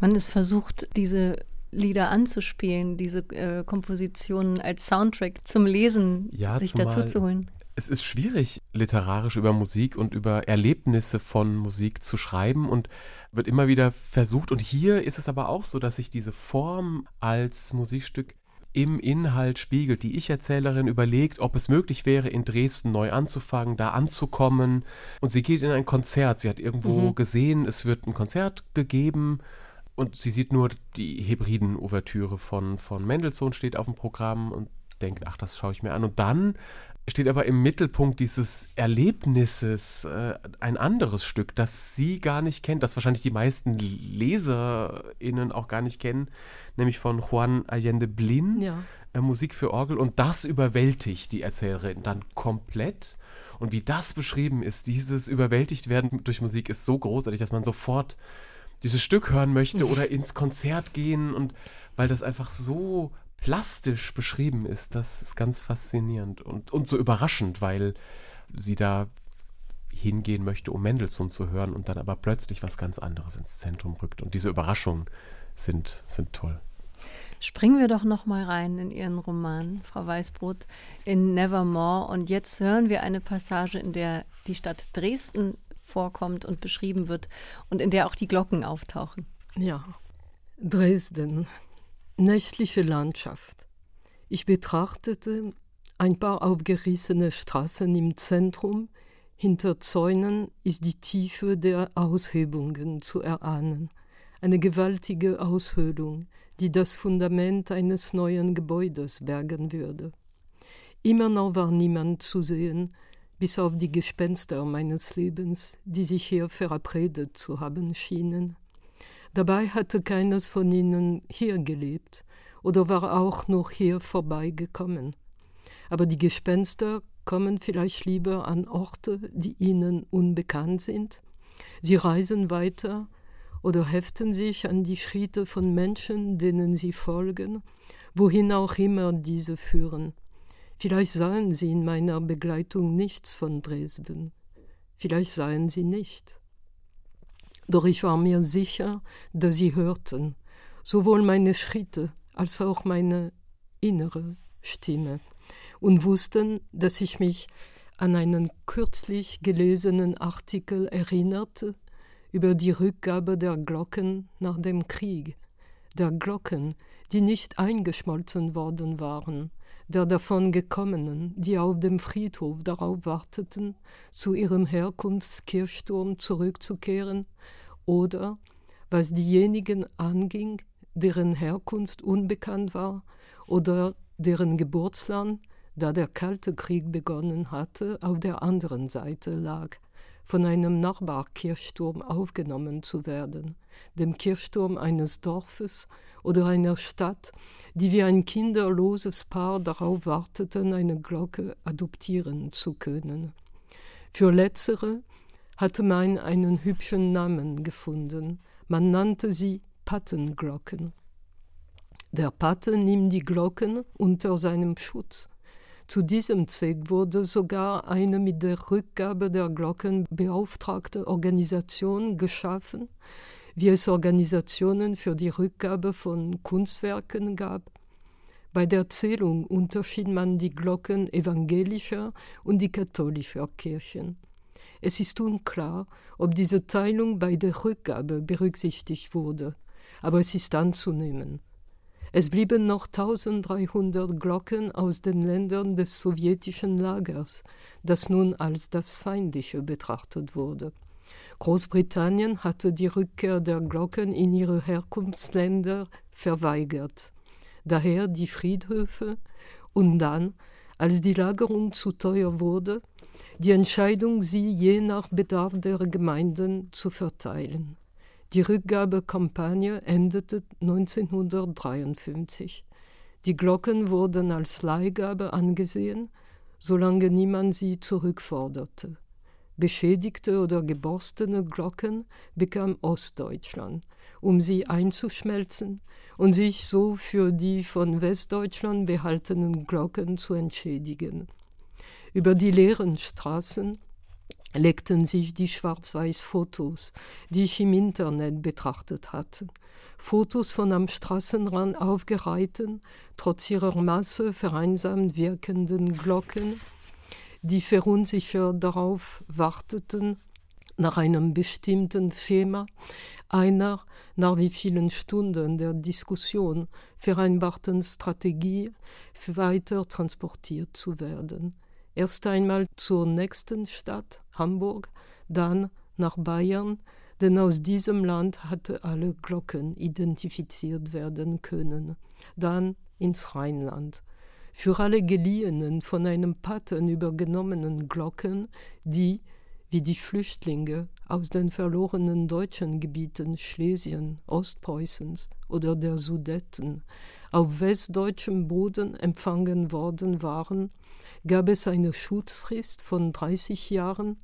Man ist versucht, diese Lieder anzuspielen, diese äh, Kompositionen als Soundtrack zum Lesen ja, sich dazu zu holen es ist schwierig, literarisch über Musik und über Erlebnisse von Musik zu schreiben und wird immer wieder versucht. Und hier ist es aber auch so, dass sich diese Form als Musikstück im Inhalt spiegelt. Die Ich-Erzählerin überlegt, ob es möglich wäre, in Dresden neu anzufangen, da anzukommen. Und sie geht in ein Konzert. Sie hat irgendwo mhm. gesehen, es wird ein Konzert gegeben. Und sie sieht nur die Hebriden-Ouvertüre von, von Mendelssohn steht auf dem Programm und denkt, ach, das schaue ich mir an. Und dann steht aber im Mittelpunkt dieses Erlebnisses äh, ein anderes Stück, das sie gar nicht kennt, das wahrscheinlich die meisten LeserInnen auch gar nicht kennen, nämlich von Juan Allende Blin, ja. äh, Musik für Orgel. Und das überwältigt die Erzählerin dann komplett. Und wie das beschrieben ist, dieses Überwältigtwerden durch Musik ist so großartig, dass man sofort dieses Stück hören möchte oder ins Konzert gehen und weil das einfach so plastisch beschrieben ist, das ist ganz faszinierend und, und so überraschend, weil sie da hingehen möchte, um Mendelssohn zu hören und dann aber plötzlich was ganz anderes ins Zentrum rückt. Und diese Überraschungen sind, sind toll. Springen wir doch noch mal rein in Ihren Roman, Frau Weißbrot, in Nevermore. Und jetzt hören wir eine Passage, in der die Stadt Dresden vorkommt und beschrieben wird und in der auch die Glocken auftauchen. Ja, Dresden, nächtliche Landschaft. Ich betrachtete ein paar aufgerissene Straßen im Zentrum. Hinter Zäunen ist die Tiefe der Aushebungen zu erahnen. Eine gewaltige Aushöhlung, die das Fundament eines neuen Gebäudes bergen würde. Immer noch war niemand zu sehen, bis auf die Gespenster meines Lebens, die sich hier verabredet zu haben schienen. Dabei hatte keines von ihnen hier gelebt oder war auch noch hier vorbeigekommen. Aber die Gespenster kommen vielleicht lieber an Orte, die ihnen unbekannt sind. Sie reisen weiter oder heften sich an die Schritte von Menschen, denen sie folgen, wohin auch immer diese führen. Vielleicht sahen sie in meiner Begleitung nichts von Dresden, vielleicht sahen sie nicht. Doch ich war mir sicher, dass sie hörten, sowohl meine Schritte als auch meine innere Stimme, und wussten, dass ich mich an einen kürzlich gelesenen Artikel erinnerte über die Rückgabe der Glocken nach dem Krieg, der Glocken, die nicht eingeschmolzen worden waren, der davon gekommenen, die auf dem Friedhof darauf warteten, zu ihrem Herkunftskirchturm zurückzukehren, oder was diejenigen anging, deren Herkunft unbekannt war oder deren Geburtsland, da der Kalte Krieg begonnen hatte, auf der anderen Seite lag, von einem Nachbarkirchturm aufgenommen zu werden, dem Kirchturm eines Dorfes oder einer Stadt, die wie ein kinderloses Paar darauf warteten, eine Glocke adoptieren zu können. Für letztere hatte man einen hübschen Namen gefunden. Man nannte sie Pattenglocken. Der Patte nimmt die Glocken unter seinem Schutz. Zu diesem Zweck wurde sogar eine mit der Rückgabe der Glocken beauftragte Organisation geschaffen, wie es Organisationen für die Rückgabe von Kunstwerken gab. Bei der Zählung unterschied man die Glocken evangelischer und die katholischer Kirchen. Es ist unklar, ob diese Teilung bei der Rückgabe berücksichtigt wurde, aber es ist anzunehmen. Es blieben noch 1300 Glocken aus den Ländern des sowjetischen Lagers, das nun als das Feindliche betrachtet wurde. Großbritannien hatte die Rückkehr der Glocken in ihre Herkunftsländer verweigert. Daher die Friedhöfe und dann, als die Lagerung zu teuer wurde, die Entscheidung, sie je nach Bedarf der Gemeinden zu verteilen. Die Rückgabekampagne endete 1953. Die Glocken wurden als Leihgabe angesehen, solange niemand sie zurückforderte. Beschädigte oder geborstene Glocken bekam Ostdeutschland, um sie einzuschmelzen und sich so für die von Westdeutschland behaltenen Glocken zu entschädigen. Über die leeren Straßen legten sich die Schwarz-Weiß-Fotos, die ich im Internet betrachtet hatte. Fotos von am Straßenrand aufgereihten, trotz ihrer Masse vereinsamt wirkenden Glocken, die verunsichert darauf warteten, nach einem bestimmten Schema einer nach wie vielen Stunden der Diskussion vereinbarten Strategie weiter transportiert zu werden. Erst einmal zur nächsten Stadt, Hamburg, dann nach Bayern, denn aus diesem Land hatte alle Glocken identifiziert werden können, dann ins Rheinland. Für alle geliehenen, von einem Paten übergenommenen Glocken, die, wie die Flüchtlinge aus den verlorenen deutschen Gebieten Schlesien, Ostpreußens oder der Sudeten auf westdeutschem Boden empfangen worden waren, gab es eine Schutzfrist von 30 Jahren,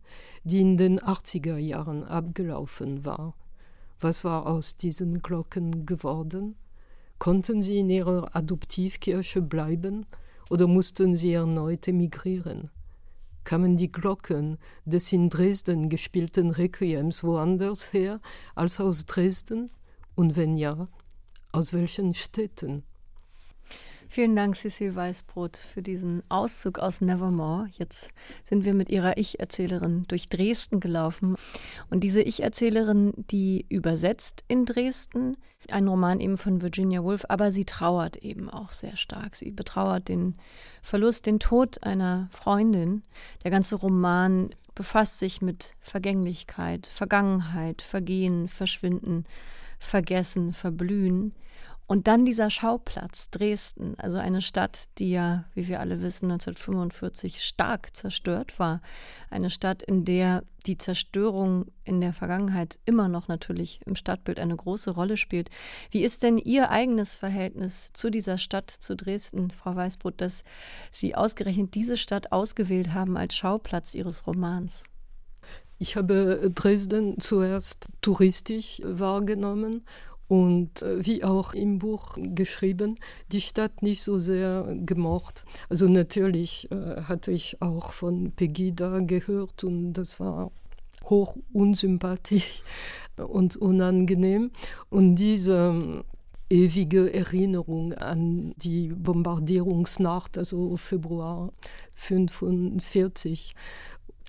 die in den 80er Jahren abgelaufen war. Was war aus diesen Glocken geworden? Konnten sie in ihrer Adoptivkirche bleiben oder mussten sie erneut emigrieren? Kamen die Glocken des in Dresden gespielten Requiems woanders her als aus Dresden? Und wenn ja, aus welchen Städten? Vielen Dank, Cecil Weißbrot, für diesen Auszug aus Nevermore. Jetzt sind wir mit ihrer Ich-Erzählerin durch Dresden gelaufen. Und diese Ich-Erzählerin, die übersetzt in Dresden, ein Roman eben von Virginia Woolf, aber sie trauert eben auch sehr stark. Sie betrauert den Verlust, den Tod einer Freundin. Der ganze Roman befasst sich mit Vergänglichkeit, Vergangenheit, Vergehen, Verschwinden, Vergessen, Verblühen. Und dann dieser Schauplatz Dresden, also eine Stadt, die ja, wie wir alle wissen, 1945 stark zerstört war. Eine Stadt, in der die Zerstörung in der Vergangenheit immer noch natürlich im Stadtbild eine große Rolle spielt. Wie ist denn Ihr eigenes Verhältnis zu dieser Stadt, zu Dresden, Frau Weißbrot, dass Sie ausgerechnet diese Stadt ausgewählt haben als Schauplatz Ihres Romans? Ich habe Dresden zuerst touristisch wahrgenommen und äh, wie auch im Buch geschrieben, die Stadt nicht so sehr gemocht. Also natürlich äh, hatte ich auch von Pegida gehört und das war hoch unsympathisch und unangenehm. Und diese ähm, ewige Erinnerung an die Bombardierungsnacht, also Februar 1945,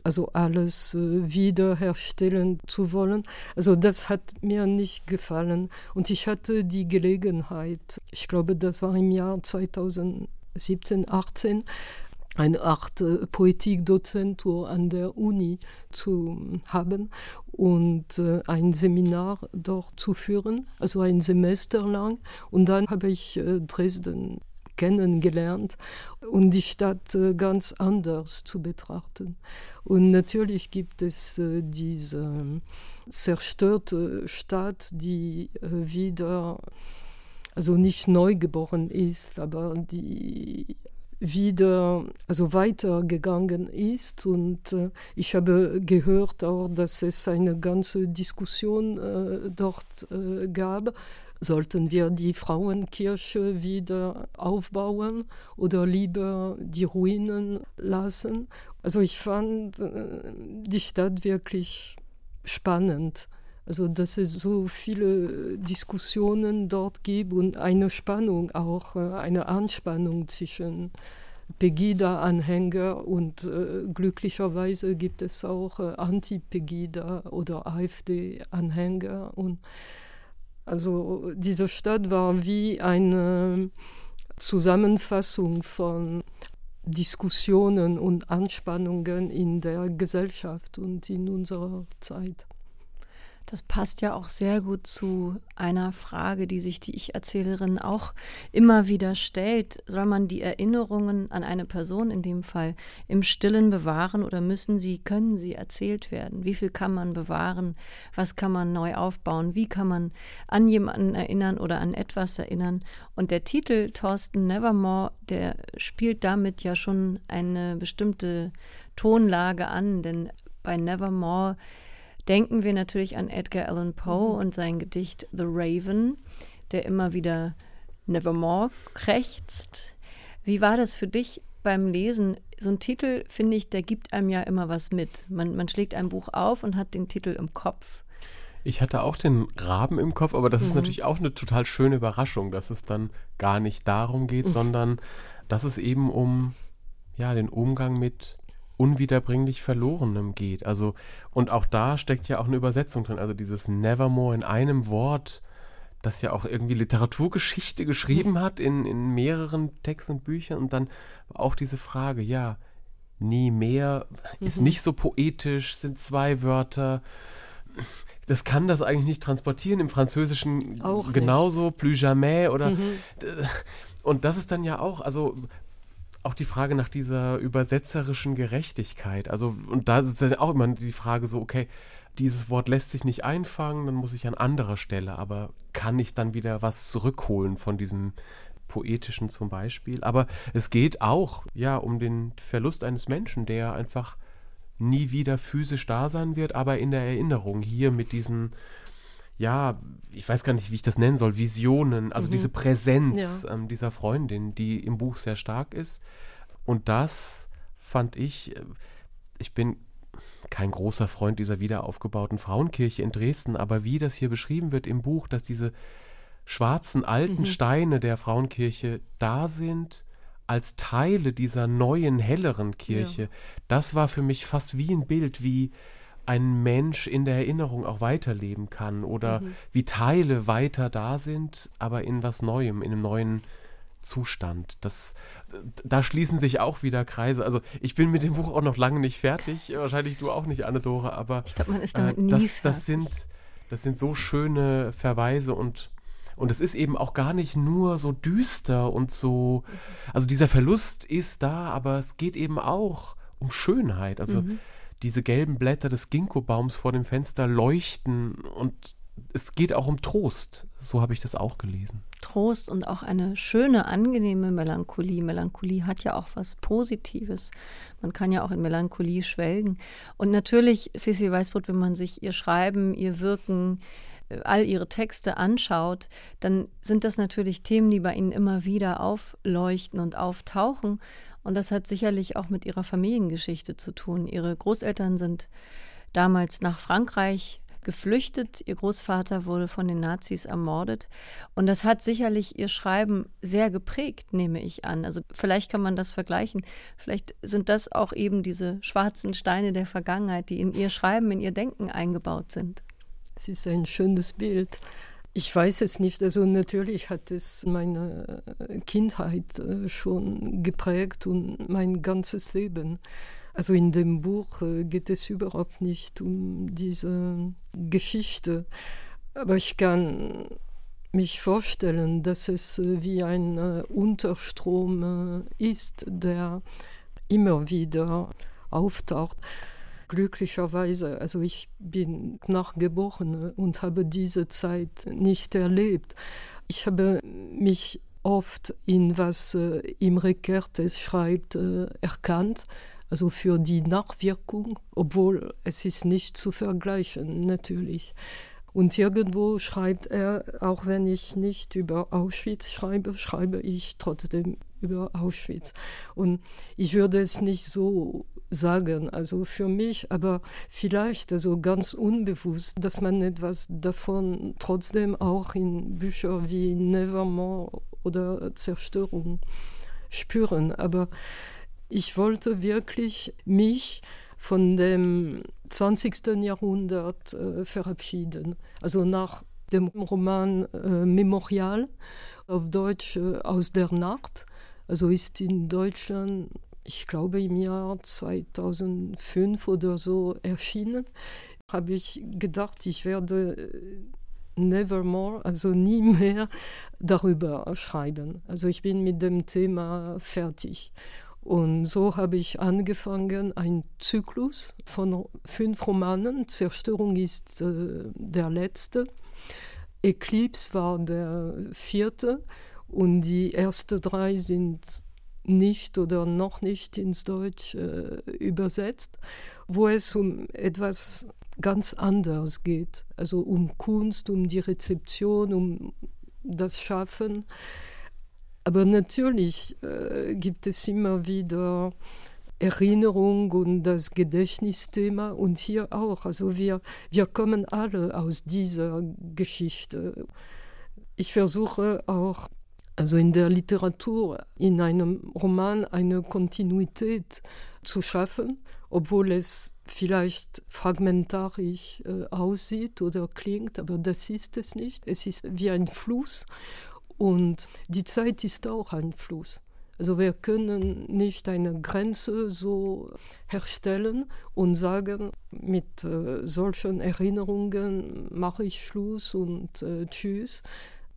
also alles äh, wiederherstellen zu wollen. Also das hat mir nicht gefallen. Und ich hatte die Gelegenheit, ich glaube, das war im Jahr 2017, 18, eine Art äh, Poetikdozentur an der Uni zu haben und äh, ein Seminar dort zu führen, also ein Semester lang. Und dann habe ich Dresden kennengelernt und die Stadt äh, ganz anders zu betrachten. Und natürlich gibt es äh, diese zerstörte Stadt, die äh, wieder, also nicht neu geboren ist, aber die wieder also weitergegangen ist und äh, ich habe gehört auch, dass es eine ganze Diskussion äh, dort äh, gab Sollten wir die Frauenkirche wieder aufbauen oder lieber die Ruinen lassen? Also ich fand äh, die Stadt wirklich spannend. Also dass es so viele Diskussionen dort gibt und eine Spannung auch, äh, eine Anspannung zwischen Pegida-Anhänger und äh, glücklicherweise gibt es auch äh, Anti-Pegida oder AfD-Anhänger und also diese Stadt war wie eine Zusammenfassung von Diskussionen und Anspannungen in der Gesellschaft und in unserer Zeit. Das passt ja auch sehr gut zu einer Frage, die sich die Ich-Erzählerin auch immer wieder stellt. Soll man die Erinnerungen an eine Person in dem Fall im Stillen bewahren oder müssen sie, können sie erzählt werden? Wie viel kann man bewahren? Was kann man neu aufbauen? Wie kann man an jemanden erinnern oder an etwas erinnern? Und der Titel Thorsten Nevermore, der spielt damit ja schon eine bestimmte Tonlage an, denn bei Nevermore denken wir natürlich an Edgar Allan Poe mhm. und sein Gedicht The Raven, der immer wieder Nevermore krächzt. Wie war das für dich beim Lesen? So ein Titel, finde ich, der gibt einem ja immer was mit. Man, man schlägt ein Buch auf und hat den Titel im Kopf. Ich hatte auch den Raben im Kopf, aber das mhm. ist natürlich auch eine total schöne Überraschung, dass es dann gar nicht darum geht, mhm. sondern dass es eben um ja, den Umgang mit unwiederbringlich Verlorenem geht. Also, und auch da steckt ja auch eine Übersetzung drin. Also dieses Nevermore in einem Wort, das ja auch irgendwie Literaturgeschichte geschrieben hat in, in mehreren Texten und Büchern. Und dann auch diese Frage, ja, nie mehr, ist mhm. nicht so poetisch, sind zwei Wörter. Das kann das eigentlich nicht transportieren. Im Französischen auch genauso, nicht. plus jamais oder. Mhm. Und das ist dann ja auch, also auch die Frage nach dieser übersetzerischen Gerechtigkeit. Also, und da ist dann auch immer die Frage so, okay, dieses Wort lässt sich nicht einfangen, dann muss ich an anderer Stelle, aber kann ich dann wieder was zurückholen von diesem poetischen zum Beispiel? Aber es geht auch, ja, um den Verlust eines Menschen, der einfach nie wieder physisch da sein wird, aber in der Erinnerung hier mit diesen ja, ich weiß gar nicht, wie ich das nennen soll, Visionen, also mhm. diese Präsenz ja. ähm, dieser Freundin, die im Buch sehr stark ist. Und das fand ich, äh, ich bin kein großer Freund dieser wiederaufgebauten Frauenkirche in Dresden, aber wie das hier beschrieben wird im Buch, dass diese schwarzen alten mhm. Steine der Frauenkirche da sind als Teile dieser neuen, helleren Kirche, ja. das war für mich fast wie ein Bild, wie ein Mensch in der Erinnerung auch weiterleben kann oder mhm. wie Teile weiter da sind, aber in was Neuem, in einem neuen Zustand. Das, da schließen sich auch wieder Kreise. Also ich bin mit dem Buch auch noch lange nicht fertig, wahrscheinlich du auch nicht, Anne-Dore, aber ich glaube, man ist damit äh, nie das, das sind das sind so schöne Verweise und und es ist eben auch gar nicht nur so düster und so, also dieser Verlust ist da, aber es geht eben auch um Schönheit. Also mhm diese gelben Blätter des Ginkgo-Baums vor dem Fenster leuchten und es geht auch um Trost. So habe ich das auch gelesen. Trost und auch eine schöne, angenehme Melancholie. Melancholie hat ja auch was Positives. Man kann ja auch in Melancholie schwelgen. Und natürlich, Sissi Weißbrot, wenn man sich ihr Schreiben, ihr Wirken, äh, all ihre Texte anschaut, dann sind das natürlich Themen, die bei ihnen immer wieder aufleuchten und auftauchen. Und das hat sicherlich auch mit ihrer Familiengeschichte zu tun. Ihre Großeltern sind damals nach Frankreich geflüchtet. Ihr Großvater wurde von den Nazis ermordet. Und das hat sicherlich ihr Schreiben sehr geprägt, nehme ich an. Also vielleicht kann man das vergleichen. Vielleicht sind das auch eben diese schwarzen Steine der Vergangenheit, die in ihr Schreiben, in ihr Denken eingebaut sind. Es ist ein schönes Bild. Ich weiß es nicht. Also natürlich hat es meine äh, Kindheit äh, schon geprägt und mein ganzes Leben. Also in dem Buch äh, geht es überhaupt nicht um diese Geschichte. Aber ich kann mich vorstellen, dass es wie ein Unterstrom ist, der immer wieder auftaucht glücklicherweise, also ich bin nachgeboren und habe diese Zeit nicht erlebt. Ich habe mich oft in was äh, Imre Kertész schreibt äh, erkannt, also für die Nachwirkung, obwohl es ist nicht zu vergleichen natürlich. Und irgendwo schreibt er, auch wenn ich nicht über Auschwitz schreibe, schreibe ich trotzdem über Auschwitz. Und ich würde es nicht so sagen, also für mich, aber vielleicht also ganz unbewusst, dass man etwas davon trotzdem auch in Büchern wie Nevermore oder Zerstörung spüren. Aber ich wollte wirklich mich von dem 20. Jahrhundert äh, verabschieden. Also nach dem Roman äh, Memorial auf Deutsch äh, aus der Nacht. Also ist in Deutschland ich glaube im Jahr 2005 oder so erschienen, habe ich gedacht, ich werde äh, nevermore, also nie mehr darüber schreiben. Also ich bin mit dem Thema fertig. Und so habe ich angefangen, einen Zyklus von fünf Romanen. Zerstörung ist äh, der letzte. Eclipse war der vierte. Und die ersten drei sind nicht oder noch nicht ins Deutsch äh, übersetzt, wo es um etwas ganz anderes geht, also um Kunst, um die Rezeption, um das Schaffen. Aber natürlich äh, gibt es immer wieder Erinnerung und das Gedächtnisthema und hier auch. Also wir, wir kommen alle aus dieser Geschichte. Ich versuche auch Also in der Literatur, in einem Roman eine Kontinuität zu schaffen, obwohl es vielleicht fragmentarisch äh, aussieht oder klingt, aber das ist es nicht. Es ist wie ein Fluss und die Zeit ist auch ein Fluss. Also wir können nicht eine Grenze so herstellen und sagen, mit äh, solchen Erinnerungen mache ich Schluss und äh, tschüss.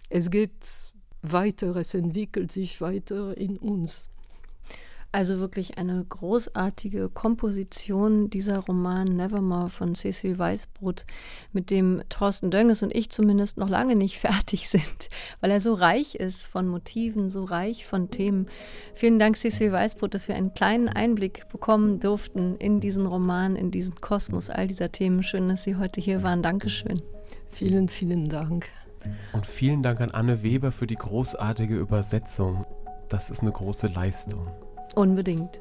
Es geht weiter, es entwickelt sich weiter in uns. Also wirklich eine großartige Komposition dieser Roman Nevermore von Cecil Weißbrot, mit dem Thorsten Dönges und ich zumindest noch lange nicht fertig sind, weil er so reich ist von Motiven, so reich von Themen. Vielen Dank, Cecil Weißbrot, dass wir einen kleinen Einblick bekommen durften in diesen Roman, in diesen Kosmos all dieser Themen. Schön, dass Sie heute hier waren. Dankeschön. Vielen, vielen Dank. Und vielen Dank an Anne Weber für die großartige Übersetzung. Das ist eine große Leistung. Unbedingt.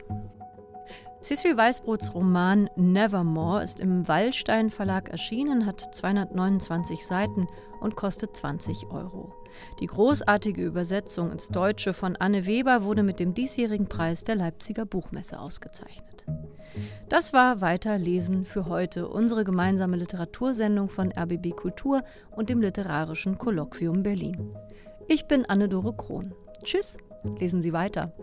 Cecil Weißbrots Roman Nevermore ist im Wallstein Verlag erschienen, hat 229 Seiten und kostet 20 Euro. Die großartige Übersetzung ins Deutsche von Anne Weber wurde mit dem diesjährigen Preis der Leipziger Buchmesse ausgezeichnet. Das war Weiterlesen für heute, unsere gemeinsame Literatursendung von RBB Kultur und dem Literarischen Kolloquium Berlin. Ich bin Anne-Dore Krohn. Tschüss, lesen Sie weiter.